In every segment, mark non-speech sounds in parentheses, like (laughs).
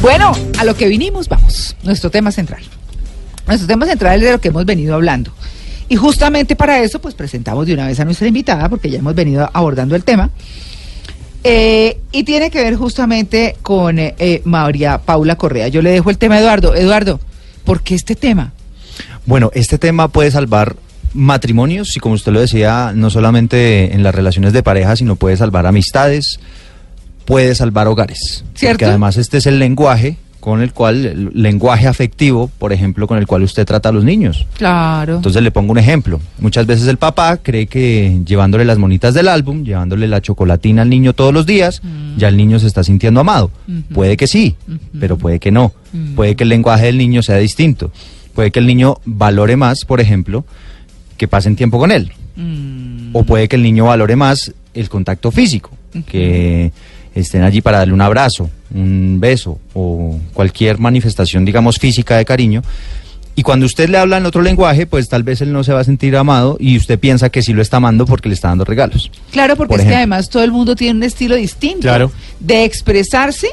Bueno, a lo que vinimos, vamos. Nuestro tema central. Nuestro tema central es de lo que hemos venido hablando. Y justamente para eso, pues presentamos de una vez a nuestra invitada, porque ya hemos venido abordando el tema. Eh, y tiene que ver justamente con eh, María Paula Correa. Yo le dejo el tema a Eduardo. Eduardo, ¿por qué este tema? Bueno, este tema puede salvar matrimonios y como usted lo decía, no solamente en las relaciones de pareja, sino puede salvar amistades, puede salvar hogares. ¿Cierto? Porque además este es el lenguaje con el cual, el lenguaje afectivo, por ejemplo, con el cual usted trata a los niños. Claro. Entonces le pongo un ejemplo. Muchas veces el papá cree que llevándole las monitas del álbum, llevándole la chocolatina al niño todos los días, ya el niño se está sintiendo amado. Puede que sí, pero puede que no. Puede que el lenguaje del niño sea distinto. Puede que el niño valore más, por ejemplo, que pasen tiempo con él. Mm, O puede que el niño valore más el contacto físico, que estén allí para darle un abrazo, un beso o cualquier manifestación, digamos, física de cariño. Y cuando usted le habla en otro lenguaje, pues tal vez él no se va a sentir amado y usted piensa que sí lo está amando porque le está dando regalos. Claro, porque Por es que además todo el mundo tiene un estilo distinto Claro. de expresarse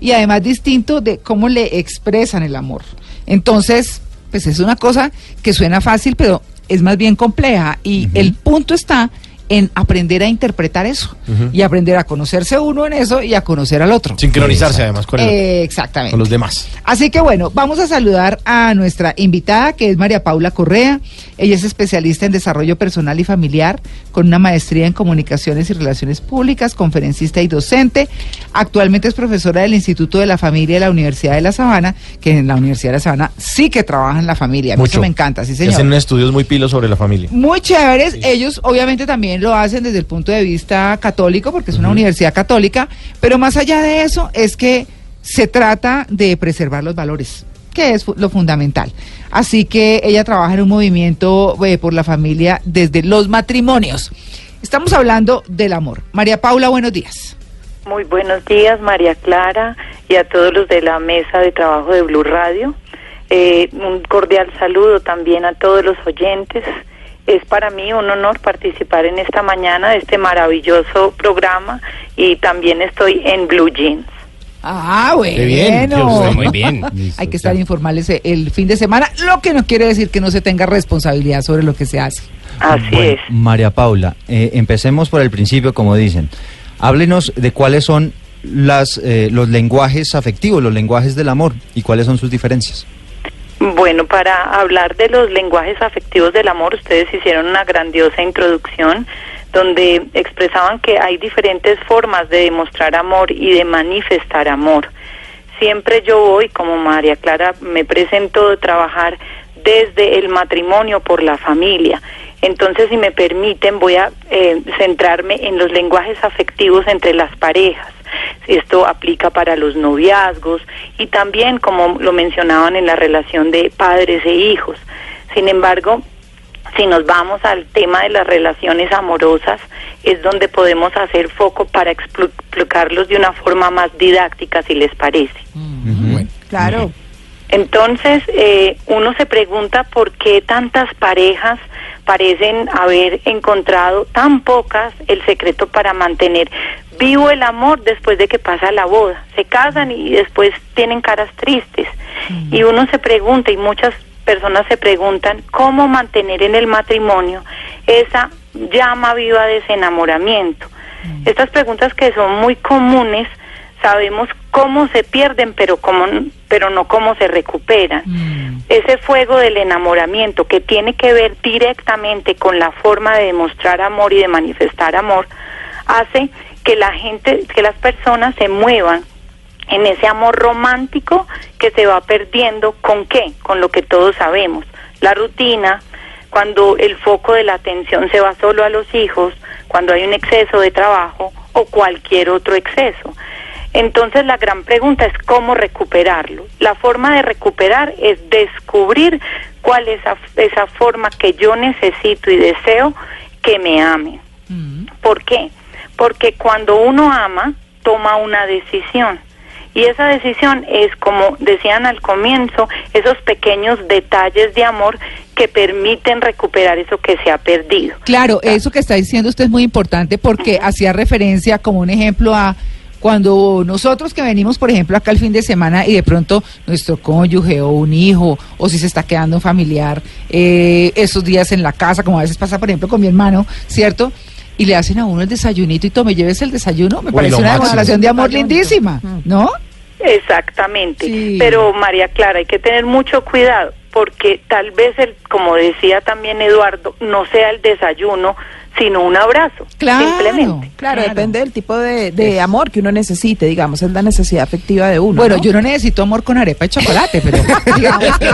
y además distinto de cómo le expresan el amor. Entonces, pues es una cosa que suena fácil, pero es más bien compleja y el punto está en aprender a interpretar eso y aprender a conocerse uno en eso y a conocer al otro. Sincronizarse además con, el- Eh, exactamente. con los demás. Así que bueno, vamos a saludar a nuestra invitada, que es María Paula Correa. Ella es especialista en desarrollo personal y familiar, con una maestría en comunicaciones y relaciones públicas, conferencista y docente. Actualmente es profesora del Instituto de la Familia de la Universidad de La Sabana, que en la Universidad de La Sabana sí que trabaja en la familia. Eso me encanta, sí señor. Hacen estudios muy pilos sobre la familia. Muy chéveres. Ellos obviamente también lo hacen desde el punto de vista católico, porque es una universidad católica, pero más allá de eso es que se trata de preservar los valores, que es lo fundamental. Así que ella trabaja en un movimiento eh, por la familia desde los matrimonios. Estamos hablando del amor. María Paula, buenos días. Muy buenos días, María Clara, y a todos los de la mesa de trabajo de Blue Radio. Eh, un cordial saludo también a todos los oyentes. Es para mí un honor participar en esta mañana de este maravilloso programa y también estoy en Blue Jeans. Ah, bueno. Qué bien, Dios, muy bien. Listo, (laughs) Hay que estar ya. informales eh, el fin de semana, lo que no quiere decir que no se tenga responsabilidad sobre lo que se hace. Así Bueno, es. María Paula, eh, empecemos por el principio, como dicen. Háblenos de cuáles son las, eh, los lenguajes afectivos, los lenguajes del amor y cuáles son sus diferencias. Bueno, para hablar de los lenguajes afectivos del amor, ustedes hicieron una grandiosa introducción donde expresaban que hay diferentes formas de demostrar amor y de manifestar amor. Siempre yo voy, como María Clara me presentó, de trabajar desde el matrimonio por la familia. Entonces, si me permiten, voy a eh, centrarme en los lenguajes afectivos entre las parejas. Esto aplica para los noviazgos y también, como lo mencionaban, en la relación de padres e hijos. Sin embargo, si nos vamos al tema de las relaciones amorosas, es donde podemos hacer foco para explicarlos de una forma más didáctica, si les parece. Bueno, Claro. Entonces, eh, uno se pregunta por qué tantas parejas parecen haber encontrado tan pocas el secreto para mantener vivo el amor después de que pasa la boda. Se casan y después tienen caras tristes. Y uno se pregunta, y muchas personas se preguntan, ¿cómo mantener en el matrimonio esa llama viva de ese enamoramiento? Estas preguntas que son muy comunes, sabemos cómo se pierden, pero, cómo, pero no cómo se recuperan. Mm. Ese fuego del enamoramiento que tiene que ver directamente con la forma de demostrar amor y de manifestar amor, hace que la gente, que las personas se muevan en ese amor romántico que se va perdiendo con qué, con lo que todos sabemos, la rutina, cuando el foco de la atención se va solo a los hijos, cuando hay un exceso de trabajo o cualquier otro exceso. Entonces la gran pregunta es cómo recuperarlo. La forma de recuperar es descubrir cuál es esa, esa forma que yo necesito y deseo que me amen. Mm. ¿Por qué? Porque cuando uno ama, toma una decisión. Y esa decisión es, como decían al comienzo, esos pequeños detalles de amor que permiten recuperar eso que se ha perdido. Claro, eso que está diciendo usted es muy importante porque hacía referencia como un ejemplo a Cuando nosotros que venimos, por ejemplo, acá el fin de semana y de pronto nuestro cónyuge o un hijo, o si se está quedando un familiar, eh, esos días en la casa, como a veces pasa, por ejemplo, con mi hermano, ¿cierto? Y le hacen a uno el desayunito y tome, lleves el desayuno, me Uy, parece una demostración de amor lindísima, ¿no? Exactamente. Sí. Pero María Clara, hay que tener mucho cuidado porque tal vez, el, como decía también Eduardo, no sea el desayuno, sino un abrazo. Claro. Simplemente. Claro, depende del tipo de, de amor que uno necesite, digamos, es la necesidad afectiva de uno. Bueno, ¿no? yo no necesito amor con arepa y chocolate, pero (laughs) digamos que-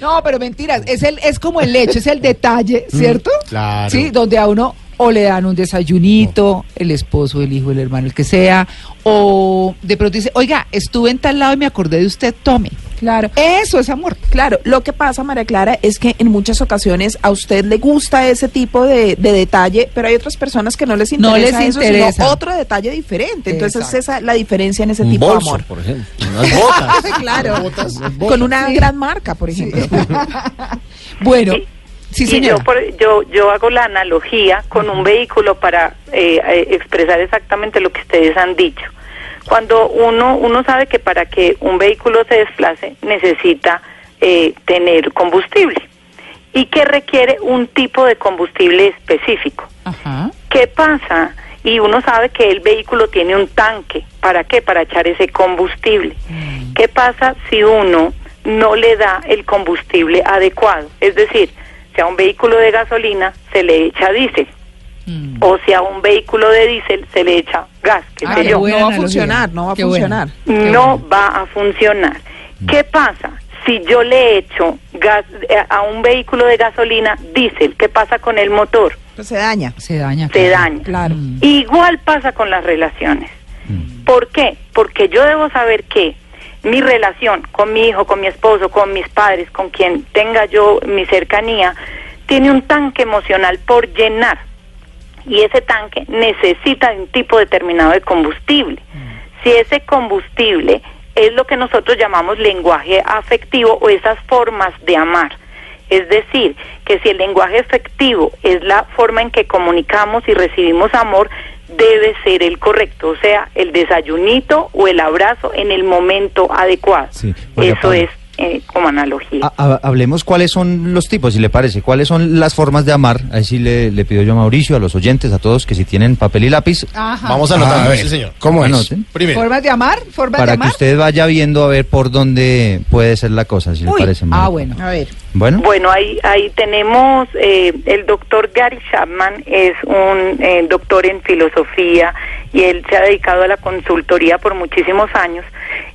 No, pero mentiras, es el es como el hecho, es el detalle, ¿cierto? claro. Sí, donde a uno o le dan un desayunito, el esposo, el hijo, el hermano, el que sea, o de pronto dice, "Oiga, estuve en tal lado y me acordé de usted, tome." Claro. Eso es amor. Claro, lo que pasa, María Clara, es que en muchas ocasiones a usted le gusta ese tipo de, de detalle, pero hay otras personas que no les No interesa les eso, sino otro detalle diferente. Entonces, Exacto. esa es la diferencia en ese Un tipo bolso, de amor. por ejemplo. Unas botas. (laughs) claro, Unas botas. con una gran marca, por ejemplo. (laughs) Bueno, Sí, y yo, por- yo, yo hago la analogía con un vehículo para eh, eh, expresar exactamente lo que ustedes han dicho. Cuando uno, uno sabe que para que un vehículo se desplace necesita eh, tener combustible y que requiere un tipo de combustible específico. Ajá. ¿Qué pasa? Y uno sabe que el vehículo tiene un tanque. ¿Para qué? Para echar ese combustible. ¿Qué pasa si uno no le da el combustible adecuado? Es decir, si a un vehículo de gasolina se le echa diésel Mm. o si a un vehículo de diésel se le echa gas, qué Ah, sé yo, no va a funcionar, no va a Qué funcionar. No bueno. va a funcionar. ¿Qué pasa? Si yo le echo gas eh, a un vehículo de gasolina diésel, ¿qué pasa con el motor? Pues se daña. Se daña. Se daña. Claro. Mm. Igual pasa con las relaciones. ¿Por qué? Porque yo debo saber que mi relación con mi hijo, con mi esposo, con mis padres, con quien tenga yo mi cercanía, tiene un tanque emocional por llenar. Y ese tanque necesita un tipo determinado de combustible. Si ese combustible es lo que nosotros llamamos lenguaje afectivo o esas formas de amar. Es decir, que si el lenguaje afectivo es la forma en que comunicamos y recibimos amor, debe ser el correcto, o sea, el desayunito o el abrazo en el momento adecuado. Sí, Eso es eh, como analogía. Ha- ha- hablemos cuáles son los tipos, si le parece, cuáles son las formas de amar. Ahí sí le, le pido yo a Mauricio, a los oyentes, a todos, que si tienen papel y lápiz, Ajá. Vamos a A anotar, ver, sí, señor. ¿Cómo es? Anoten. Primero. ¿Formas de amar? ¿Formas de para que amar? usted vaya viendo a ver por dónde puede ser la cosa, si le Uy, parece. ah, bueno. A ver. Bueno, Bueno, ahí, ahí tenemos, eh, el doctor Gary Chapman es un eh, doctor en filosofía y él se ha dedicado a la consultoría por muchísimos años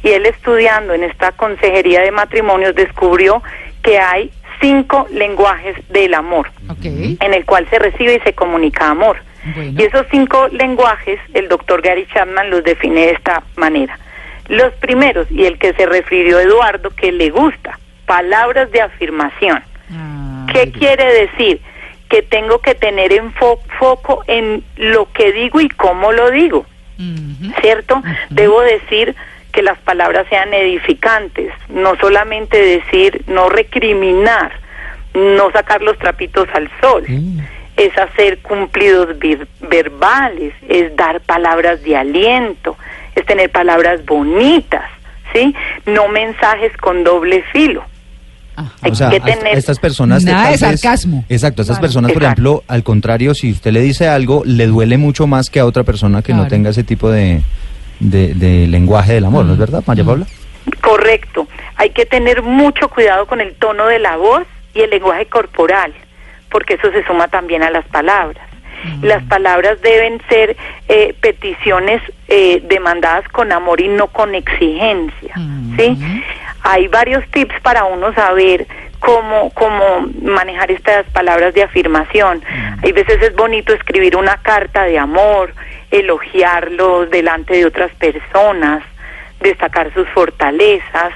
y él estudiando en esta consejería de matrimonios descubrió que hay cinco lenguajes del amor en el cual se recibe y se comunica amor. Bueno. Y esos cinco lenguajes, el doctor Gary Chapman los define de esta manera. Los primeros, y el que se refirió Eduardo, que le gusta, palabras de afirmación. Ah, ¿Qué quiere decir? Que tengo que tener en fo- foco en lo que digo y cómo lo digo. ¿cierto? Debo decir que las palabras sean edificantes, no solamente decir, no recriminar, no sacar los trapitos al sol, es hacer cumplidos verbales, es dar palabras de aliento, es tener palabras bonitas, ¿sí? No mensajes con doble filo. Ajá. Hay o sea, tener estas personas... Nada de sarcasmo. Exacto, estas personas, por Exacto. ejemplo, al contrario, si usted le dice algo, le duele mucho más que a otra persona que no tenga ese tipo de, de, de lenguaje del amor, ¿no es verdad, María Paula? Correcto. Hay que tener mucho cuidado con el tono de la voz y el lenguaje corporal, porque eso se suma también a las palabras. Las palabras deben ser eh, peticiones eh, demandadas con amor y no con exigencia, ¿sí? Hay varios tips para uno saber cómo, cómo manejar estas palabras de afirmación. Hay veces es bonito escribir una carta de amor, elogiarlos delante de otras personas, destacar sus fortalezas.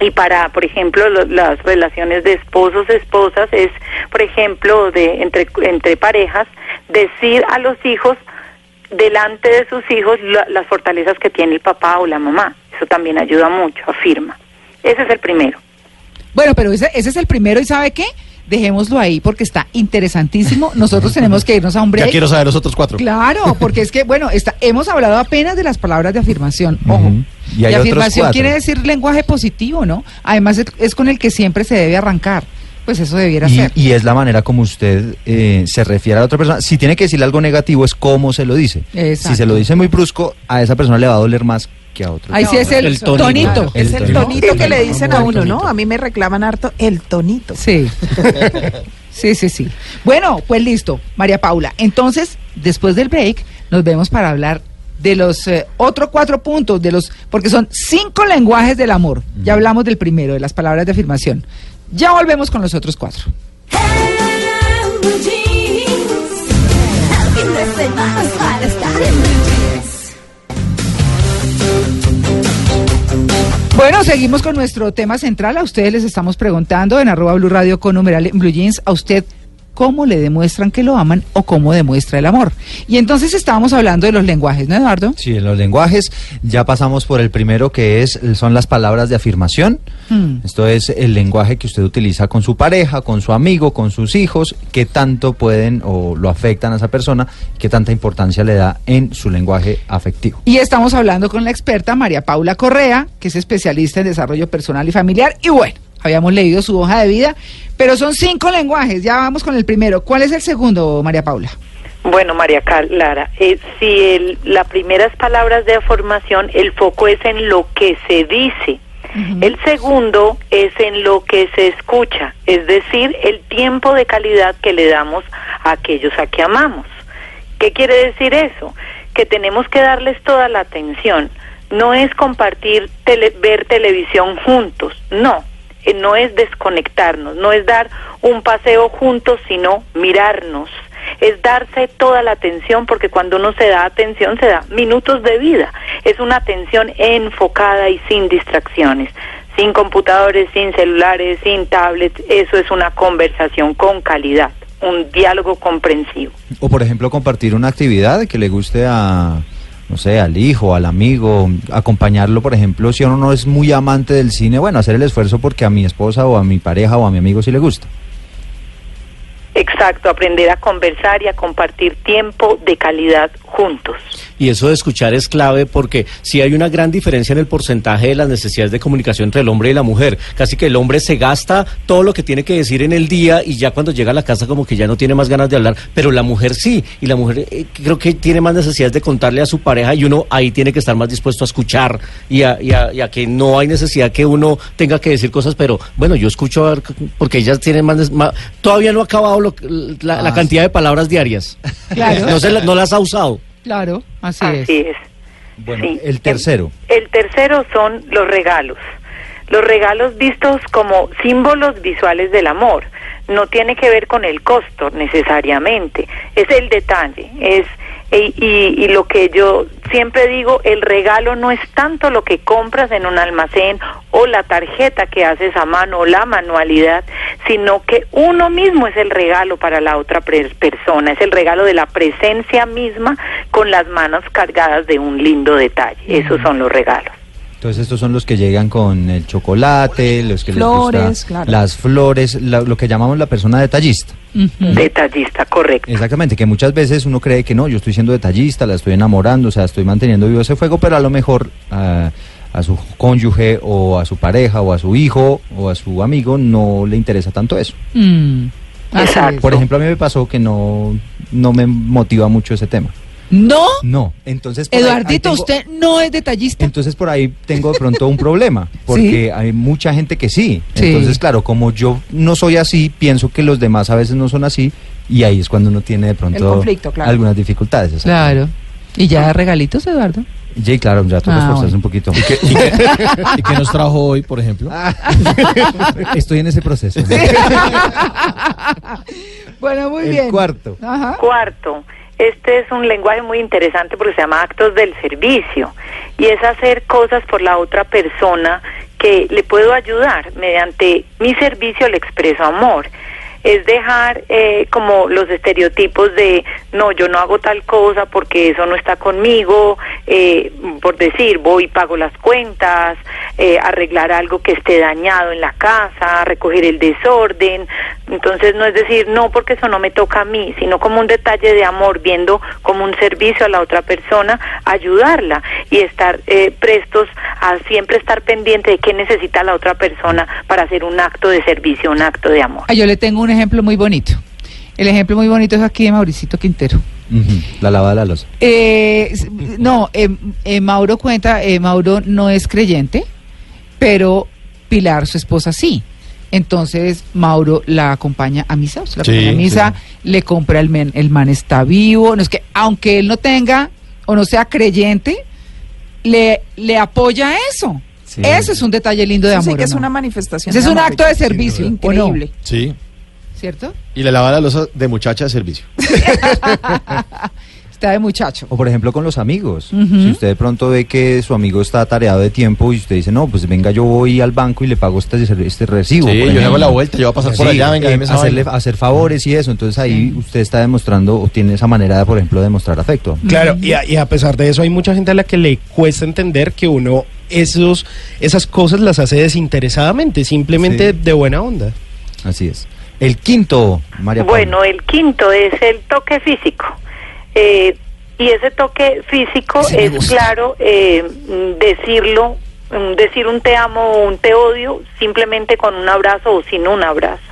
Y para, por ejemplo, lo- las relaciones de esposos, esposas, es, por ejemplo, de entre, entre parejas, decir a los hijos, delante de sus hijos, la- las fortalezas que tiene el papá o la mamá. Eso también ayuda mucho, afirma. Ese es el primero. Bueno, pero ese, ese es el primero y ¿sabe qué? Dejémoslo ahí porque está interesantísimo. Nosotros tenemos que irnos a un (laughs) break. Ya quiero saber los otros cuatro. Claro, porque es que, bueno, está, hemos hablado apenas de las palabras de afirmación. Ojo. Y hay afirmación quiere decir lenguaje positivo, ¿no? Además, es, es con el que siempre se debe arrancar. Pues eso debiera Y, ser. y es la manera como usted eh, se refiere a la otra persona. Si tiene que decirle algo negativo, es cómo se lo dice. Exacto. Si se lo dice muy brusco, a esa persona le va a doler más que a otro. Ahí sí es el, el tonito. es el tonito que le dicen a uno, ¿no? A mí me reclaman harto el tonito. Sí. (laughs) Sí, sí, sí. Bueno, pues listo, María Paula. Entonces, después del break, nos vemos para hablar de los eh, otros cuatro puntos, de los, porque son cinco lenguajes del amor. Ya hablamos del primero, de las palabras de afirmación. Ya volvemos con los otros cuatro. Bueno, seguimos con nuestro tema central. A ustedes les estamos preguntando en arroba Blue Radio con numeral Blue Jeans a usted cómo le demuestran que lo aman o cómo demuestra el amor. Y entonces estábamos hablando de los lenguajes, ¿no, Eduardo? Sí, en los lenguajes ya pasamos por el primero que es son las palabras de afirmación. Hmm. Esto es el lenguaje que usted utiliza con su pareja, con su amigo, con sus hijos, qué tanto pueden o lo afectan a esa persona, qué tanta importancia le da en su lenguaje afectivo. Y estamos hablando con la experta María Paula Correa, que es especialista en desarrollo personal y familiar. Y bueno, habíamos leído su hoja de vida, pero son cinco lenguajes. Ya vamos con el primero. ¿Cuál es el segundo, María Paula? Bueno, María Clara, eh, si el, las primeras palabras de afirmación, el foco es en lo que se dice. El segundo es en lo que se escucha, es decir, el tiempo de calidad que le damos a aquellos a que amamos. ¿Qué quiere decir eso? Que tenemos que darles toda la atención. No es compartir, tele- ver televisión juntos, no. Eh, No es desconectarnos, no es dar un paseo juntos, sino mirarnos. Es darse toda la atención, porque cuando uno se da atención, se da minutos de vida. Es una atención enfocada y sin distracciones, sin computadores, sin celulares, sin tablets. Eso es una conversación con calidad, un diálogo comprensivo. O por ejemplo, compartir una actividad que le guste a, no sé, al hijo, al amigo, acompañarlo, por ejemplo, si uno no es muy amante del cine, bueno, hacer el esfuerzo porque a mi esposa o a mi pareja o a mi amigo sí le gusta. Exacto, aprender a conversar y a compartir tiempo de calidad juntos. Y eso de escuchar es clave porque si hay una gran diferencia en el porcentaje de las necesidades de comunicación entre el hombre y la mujer. Casi que el hombre se gasta todo lo que tiene que decir en el día y ya cuando llega a la casa como que ya no tiene más ganas de hablar, pero la mujer sí. Y la mujer eh, creo que tiene más necesidades de contarle a su pareja y uno ahí tiene que estar más dispuesto a escuchar y a, y a- y a que no hay necesidad que uno tenga que decir cosas, pero bueno, yo escucho a ver, porque ellas tienen más... todavía no ha acabado lo- la, la Ah, cantidad de palabras diarias. Claro. No, se no las ha usado. Claro, así, Así es. es. Bueno, Sí. el tercero. El tercero son los regalos. Los regalos vistos como símbolos visuales del amor. No tiene que ver con el costo necesariamente. Es el detalle. Es y, y- y lo que yo siempre digo, el regalo no es tanto lo que compras en un almacén o la tarjeta que haces a mano o la manualidad, sino que uno mismo es el regalo para la otra persona, es el regalo de la presencia misma con las manos cargadas de un lindo detalle. Esos son los regalos. Entonces estos son los que llegan con el chocolate, los que Flores, les gusta, claro. las flores, la- lo que llamamos la persona detallista. Detallista, correcto. Exactamente, que muchas veces uno cree que no, yo estoy siendo detallista, la estoy enamorando, o sea, estoy manteniendo vivo ese fuego, pero a lo mejor a su cónyuge o a su pareja o a su hijo o a su amigo no le interesa tanto eso. Mm, Exacto. Por ejemplo, a mí me pasó que no, no me motiva mucho ese tema. No, No, entonces... por ahí- ahí Eduardito, tengo- usted no es detallista. Entonces por ahí tengo de pronto un problema, (laughs) porque hay mucha gente que sí. Sí. Entonces, claro, como yo no soy así, pienso que los demás a veces no son así, y ahí es cuando uno tiene de pronto conflicto, claro. algunas dificultades. Claro. ¿Y ya regalitos, Eduardo? Sí, claro, ya toca Ah, esforzarse un poquito. ¿Y qué nos trajo hoy, por ejemplo? (laughs) Estoy en ese proceso. (laughs) bueno, muy El bien. cuarto. Ajá. Cuarto, este es un lenguaje muy interesante porque se llama actos del servicio y es hacer cosas por la otra persona que le puedo ayudar. Mediante mi servicio le expreso amor. Es dejar eh, como los estereotipos de no, yo no hago tal cosa porque eso no está conmigo, eh, por decir, voy pago las cuentas, eh, arreglar algo que esté dañado en la casa, recoger el desorden. Entonces no es decir, no porque eso no me toca a mí, sino como un detalle de amor, viendo como un servicio a la otra persona, ayudarla y estar eh, prestos a siempre estar pendiente de qué necesita la otra persona para hacer un acto de servicio, un acto de amor. Ah, yo le tengo un ejemplo muy bonito. El ejemplo muy bonito es aquí de Mauricito Quintero. La lavada de la losa. Eh, no, eh, eh, Mauro cuenta, eh, Mauro no es creyente, pero Pilar, su esposa, sí. Entonces Mauro la acompaña a misa, o sea, la Sí, acompaña a misa, sí. le compra el men, el man está vivo, no es que aunque él no tenga o no sea creyente, le, le apoya eso. Sí. Ese es un detalle lindo de Eso sí amor. que es una manifestación. Ese es un amor, acto de servicio. Increíble. Sí. ¿Cierto? Y le lava la losa de muchacha de servicio. (laughs) Está de muchacho. O por ejemplo con los amigos. Si usted de pronto ve que su amigo está tareado de tiempo y usted dice, no, pues venga, yo voy al banco y le pago este, este recibo. Sí, yo le hago la vuelta, yo voy a pasar por allá, venga, eh, hacerle, hacer favores y eso. Entonces ahí usted está demostrando o tiene esa manera, de, por ejemplo, de mostrar afecto. Claro, y a, y a pesar de eso hay mucha gente a la que le cuesta entender que uno esos esas cosas las hace desinteresadamente, simplemente Sí. de buena onda. Así es. El quinto, María Paula. Bueno, el quinto es el toque físico. Eh, y ese toque físico es, claro, eh, decirlo, mm, decir un te amo o un te odio simplemente con un abrazo o sin un abrazo.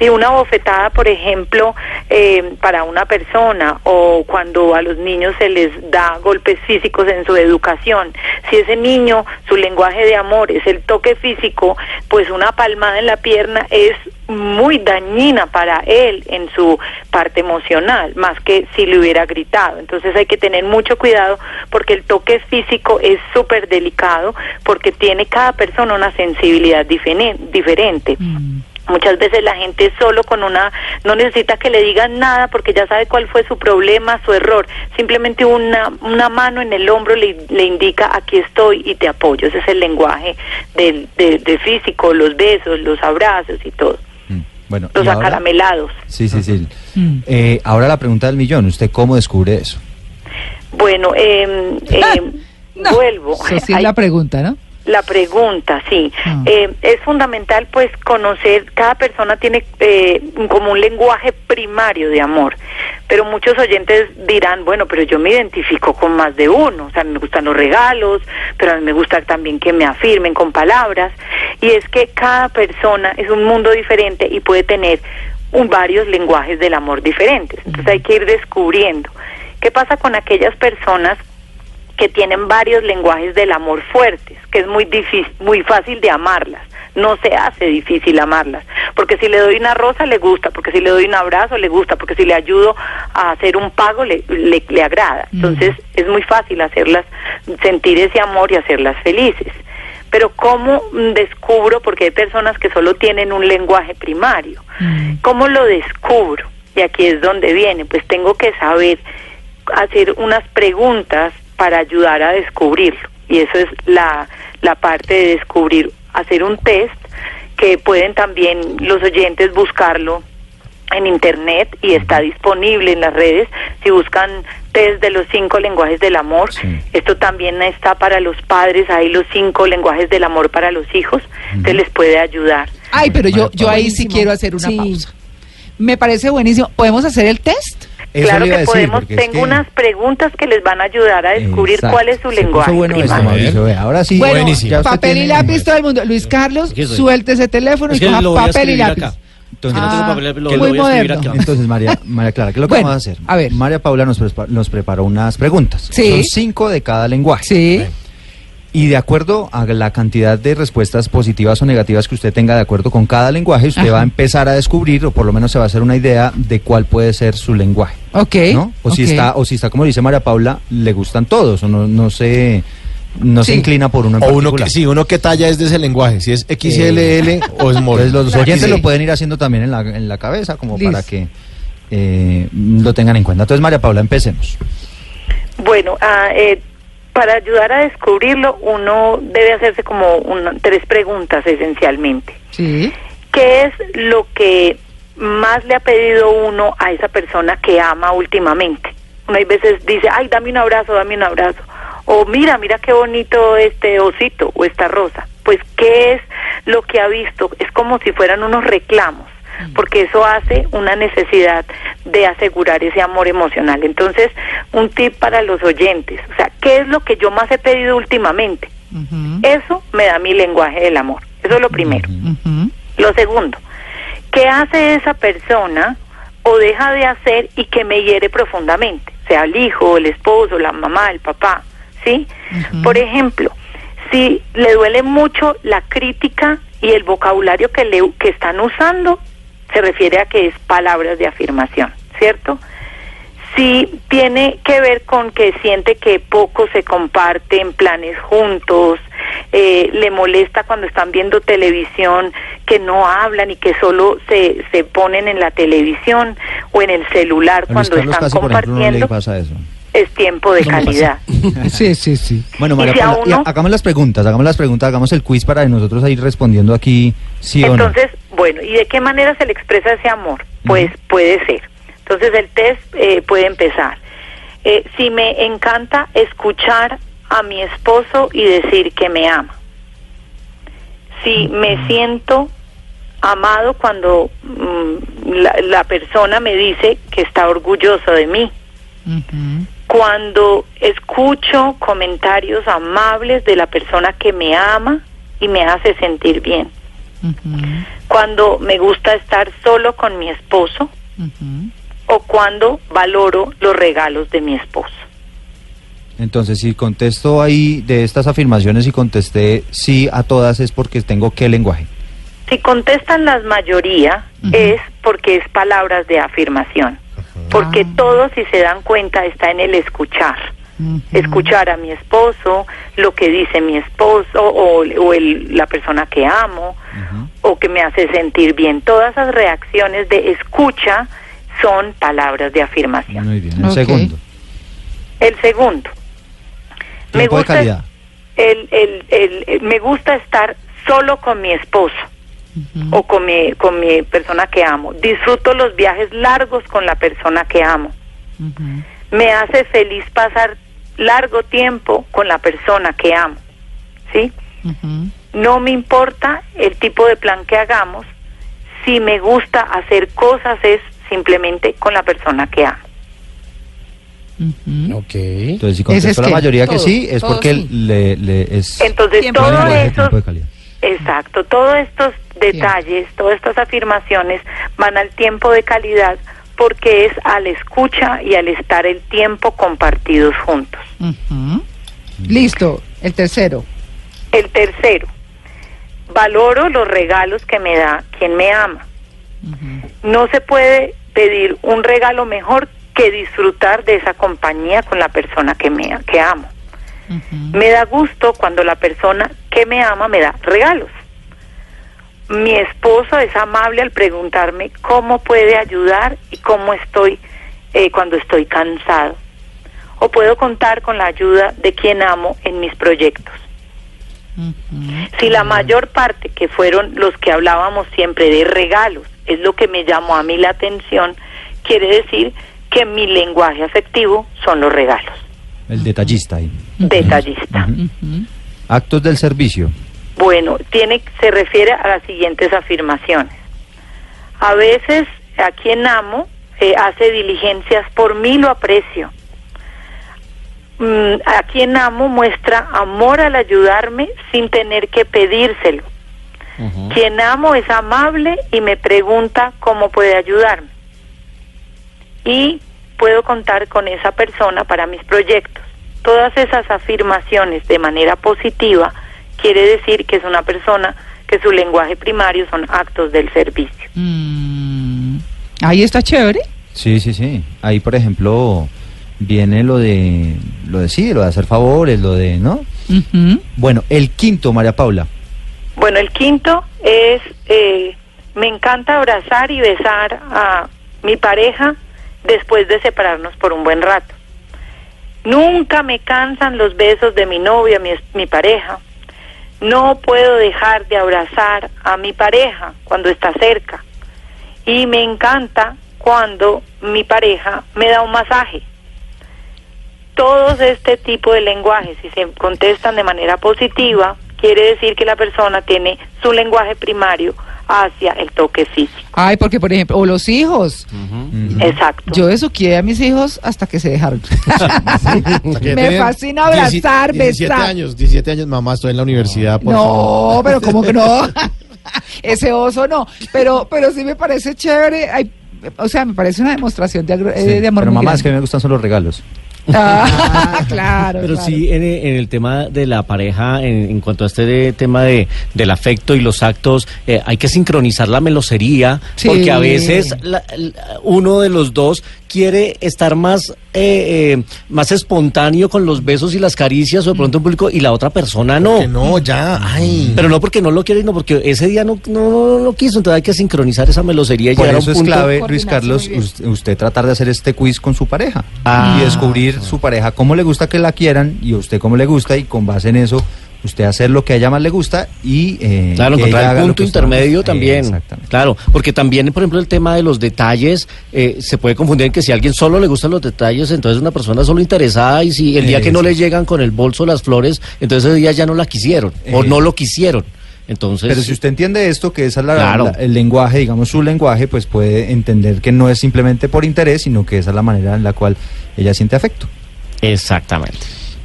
Sí, una bofetada, por ejemplo, eh, para una persona o cuando a los niños se les da golpes físicos en su educación. Si ese niño, su lenguaje de amor es el toque físico, pues una palmada en la pierna es muy dañina para él en su parte emocional, más que si le hubiera gritado. Entonces hay que tener mucho cuidado porque el toque físico es súper delicado porque tiene cada persona una sensibilidad diferen- diferente. Mm. Muchas veces la gente solo con una, no necesita que le digan nada porque ya sabe cuál fue su problema, su error. Simplemente una, una mano en el hombro le, le indica aquí estoy y te apoyo. Ese es el lenguaje del, de, de físico, los besos, los abrazos y todo. Mm, Bueno, Los y ahora- acaramelados. Sí, sí, sí. Mm. Eh, ahora la pregunta del millón. ¿Usted cómo descubre eso? Bueno, eh, (laughs) eh, No, vuelvo. Eso sí es (laughs) Hay- la pregunta, ¿no? La pregunta, sí. Ah. Eh, es fundamental pues conocer, cada persona tiene eh, como un lenguaje primario de amor, pero muchos oyentes dirán, bueno, pero yo me identifico con más de uno, o sea, me gustan los regalos, pero a mí me gusta también que me afirmen con palabras, y es que cada persona es un mundo diferente y puede tener un, varios lenguajes del amor diferentes, entonces hay que ir descubriendo. ¿Qué pasa con aquellas personas que tienen varios lenguajes del amor fuertes, que es muy difícil, muy fácil de amarlas. No se hace difícil amarlas, porque si le doy una rosa le gusta, porque si le doy un abrazo le gusta, porque si le ayudo a hacer un pago le, le, le agrada. Entonces es muy fácil hacerlas sentir ese amor y hacerlas felices. Pero ¿cómo descubro? Porque hay personas que solo tienen un lenguaje primario. Mm. ¿Cómo lo descubro? Y aquí es donde viene, pues tengo que saber hacer unas preguntas para ayudar a descubrirlo. Y eso es la, la parte de descubrir, hacer un test que pueden también los oyentes buscarlo en internet y está disponible en las redes. Si buscan test de los cinco lenguajes del amor, Sí. esto también está para los padres, hay los cinco lenguajes del amor para los hijos, te les puede ayudar. Ay, pero yo, yo ahí sí quiero hacer una Sí. pausa. Me parece buenísimo. ¿Podemos hacer el test? Eso claro que decir, podemos, es tengo que- unas preguntas que les van a ayudar a descubrir Exacto. cuál es su lenguaje bueno esto. Mauricio, vea. Ahora sí, bueno, ya papel y lápiz todo el mundo. Luis Carlos, suelte ese teléfono Es y coja papel y lápiz. acá. Entonces, no tengo papel, lo, muy lo voy a escribir moderno. acá. Entonces, María, María Clara, ¿qué es lo que Bueno, vamos a hacer? a ver. María Paula nos, nos preparó unas preguntas. Sí. Son cinco de cada lenguaje. Sí. Y de acuerdo a la cantidad de respuestas positivas o negativas que usted tenga de acuerdo con cada lenguaje, usted Ajá. va a empezar a descubrir, o por lo menos se va a hacer una idea de cuál puede ser su lenguaje. Ok. ¿no? O si está, o si está como dice María Paula, le gustan todos, o no, no se no se inclina por uno en O uno particular. que, sí, uno que talla es de ese lenguaje, si es XLL o es Entonces los oyentes Sí. lo pueden ir haciendo también en la, en la cabeza, como para que eh, lo tengan en cuenta. Entonces, María Paula, empecemos. Bueno, ah, eh, para ayudar a descubrirlo, uno debe hacerse como una- tres preguntas esencialmente. Sí. ¿Qué es lo que más le ha pedido uno a esa persona que ama últimamente. Uno hay veces dice, ay, dame un abrazo, dame un abrazo. O mira, mira qué bonito este osito o esta rosa. Pues, ¿qué es lo que ha visto? Es como si fueran unos reclamos, porque eso hace una necesidad de asegurar ese amor emocional. Entonces, un tip para los oyentes, o sea, ¿qué es lo que yo más he pedido últimamente? Eso me da mi lenguaje del amor. Eso es lo primero. Lo segundo, ¿qué hace esa persona o deja de hacer y que me hiere profundamente? Sea el hijo, el esposo, la mamá, el papá, ¿sí? Por ejemplo, si le duele mucho la crítica y el vocabulario que, le, que están usando, se refiere a que es palabras de afirmación, ¿cierto? Si tiene que ver con que siente que poco se comparte en planes juntos, eh, le molesta cuando están viendo televisión que no hablan y que solo se, se ponen en la televisión o en el celular A cuando Carlos están casi, por ejemplo, no le compartiendo, pasa eso. Es tiempo de calidad. (laughs) Sí, sí, sí. Bueno, María si Paula, uno- hagamos las preguntas, hagamos las preguntas, hagamos el quiz para nosotros ir respondiendo aquí sí o no. Entonces, bueno, ¿y de qué manera se le expresa ese amor? Pues Ujú. puede ser. Entonces el test eh, puede empezar. Eh, si me encanta escuchar a mi esposo y decir que me ama. Si me siento amado cuando mm, la, la persona me dice que está orgulloso de mí. Ujú, Cuando escucho comentarios amables de la persona que me ama y me hace sentir bien. Cuando me gusta estar solo con mi esposo o cuando valoro los regalos de mi esposo. Entonces, si contesto ahí de estas afirmaciones y contesté sí a todas es porque tengo qué lenguaje. Si contestan las mayoría es porque es palabras de afirmación, porque Ah. todo, si se dan cuenta, está en el escuchar. Escuchar a mi esposo, lo que dice mi esposo o, o el- la persona que amo o que me hace sentir bien. Todas esas reacciones de escucha son palabras de afirmación. Muy bien. El segundo. El segundo, me gusta calidad. el, el, el- el- me gusta estar solo con mi esposo O con mi, con mi persona que amo. Disfruto los viajes largos con la persona que amo. Me hace feliz pasar largo tiempo con la persona que amo. ¿Sí? No me importa el tipo de plan que hagamos. Si me gusta hacer cosas es simplemente con la persona que amo. Ok. Entonces, si ¿Ese contesto es la mayoría que sí, es porque sí. le, le- es Entonces, todo calidad. Exacto, todos estos detalles, todas estas afirmaciones van al tiempo de calidad porque es al escucha y al estar el tiempo compartidos juntos. Listo, el tercero. El tercero, valoro los regalos que me da quien me ama. No se puede pedir un regalo mejor que disfrutar de esa compañía con la persona que me que amo. Me da gusto cuando la persona que me ama me da regalos. Mi esposo es amable al preguntarme cómo puede ayudar y cómo estoy eh, cuando estoy cansado. O puedo contar con la ayuda de quien amo en mis proyectos. Si la mayor parte, que fueron los que hablábamos siempre de regalos, es lo que me llamó a mí la atención, quiere decir que mi lenguaje afectivo son los regalos. El detallista ahí. Detallista. Actos del servicio. Bueno, tiene, se refiere a las siguientes afirmaciones. A veces a quien amo eh, hace diligencias por mí, lo aprecio. Mm, a quien amo muestra amor al ayudarme sin tener que pedírselo. Quien amo es amable y me pregunta cómo puede ayudarme. Y puedo contar con esa persona para mis proyectos. Todas esas afirmaciones de manera positiva quiere decir que es una persona que su lenguaje primario son actos del servicio. Mm. Ahí está chévere. Sí, sí, sí. Ahí, por ejemplo, viene lo de, lo de sí, lo de hacer favores, lo de, ¿no? Bueno, el quinto, María Paula. Bueno, el quinto es, eh, me encanta abrazar y besar a mi pareja después de separarnos por un buen rato. Nunca me cansan los besos de mi novia, mi, es- mi pareja. No puedo dejar de abrazar a mi pareja cuando está cerca. y me encanta cuando mi pareja me da un masaje. Todos este tipo de lenguajes, si se contestan de manera positiva, quiere decir que la persona tiene su lenguaje primario hacia el toque físico. Ay, porque por ejemplo, o los hijos. Exacto. Yo besuqué a mis hijos hasta que se dejaron. (laughs) (laughs) Me fascina abrazar, 17 besar. años, 17 años, mamá, estoy en la universidad, por favor. No, pero como que no. (laughs) Ese oso no. Pero, pero sí me parece chévere. Ay, o sea, me parece una demostración de, agro- eh, Sí, de amor pero mamá, es que a mí me gustan son los regalos. (laughs) Ah, claro. Pero claro. sí, en, en el tema de la pareja, en, en cuanto a este de- tema de, del afecto y los actos, eh, hay que sincronizar la melosería, Sí. porque a veces la- la- uno de los dos quiere estar más, eh, eh, más espontáneo con los besos y las caricias, o de pronto en público, y la otra persona no. Que no, ya, ay. Pero no porque no lo quiere, sino porque ese día no, no, no lo quiso, entonces hay que sincronizar esa melosería y Por llegar a un eso es punto. clave, Luis Carlos, usted tratar de hacer este quiz con su pareja Ah. y descubrir su pareja cómo le gusta que la quieran y a usted cómo le gusta y con base en eso usted hacer lo que a ella más le gusta y eh, Claro, encontrar el punto intermedio también. Exactamente. Claro, porque también, por ejemplo, el tema de los detalles eh, se puede confundir en que si a alguien solo le gustan los detalles, entonces es una persona solo interesada y si el día que no le llegan con el bolso las flores, entonces ese día ya no la quisieron o no lo quisieron. Entonces, Pero si usted entiende esto, que esa es la- Claro. la- el lenguaje, digamos su lenguaje, pues puede entender que no es simplemente por interés, sino que esa es la manera en la cual ella siente afecto. exactamente.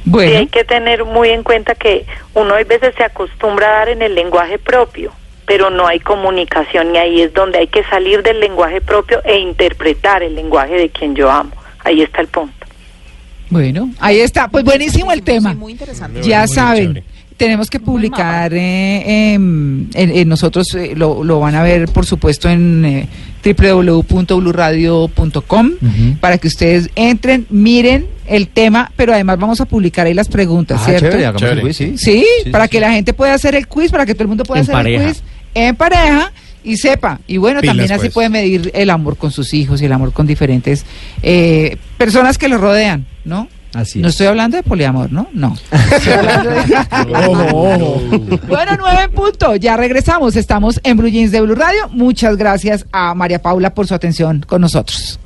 Sí, Bueno, hay que tener muy en cuenta que uno a veces se acostumbra a dar en el lenguaje propio, pero no hay comunicación y ahí es donde hay que salir del lenguaje propio e interpretar el lenguaje de quien yo amo. Ahí está el punto. bueno, ahí está. Pues buenísimo el tema. Sí, muy interesante. Ya Muy saben, chévere. tenemos que publicar, eh, em, en- en nosotros eh, lo, lo van a ver, por supuesto, en www.bluradio.com para que ustedes entren, miren el tema, pero además vamos a publicar ahí las preguntas, Ah, ¿cierto? chévere, hagamos Chévere. el quiz, sí. Sí, Sí, para sí, que sí. la gente pueda hacer el quiz, para que todo el mundo pueda En hacer pareja. el quiz en pareja y sepa. Y bueno, Pilas, también así pues. puede medir el amor con sus hijos y el amor con diferentes eh, personas que lo rodean, ¿no? Así No es. estoy hablando de poliamor, ¿no? No. (laughs) Estoy hablando de- Ojo, ojo. bueno, nueve en punto. Ya regresamos. Estamos en Blue Jeans de Blue Radio. Muchas gracias a María Paula por su atención con nosotros.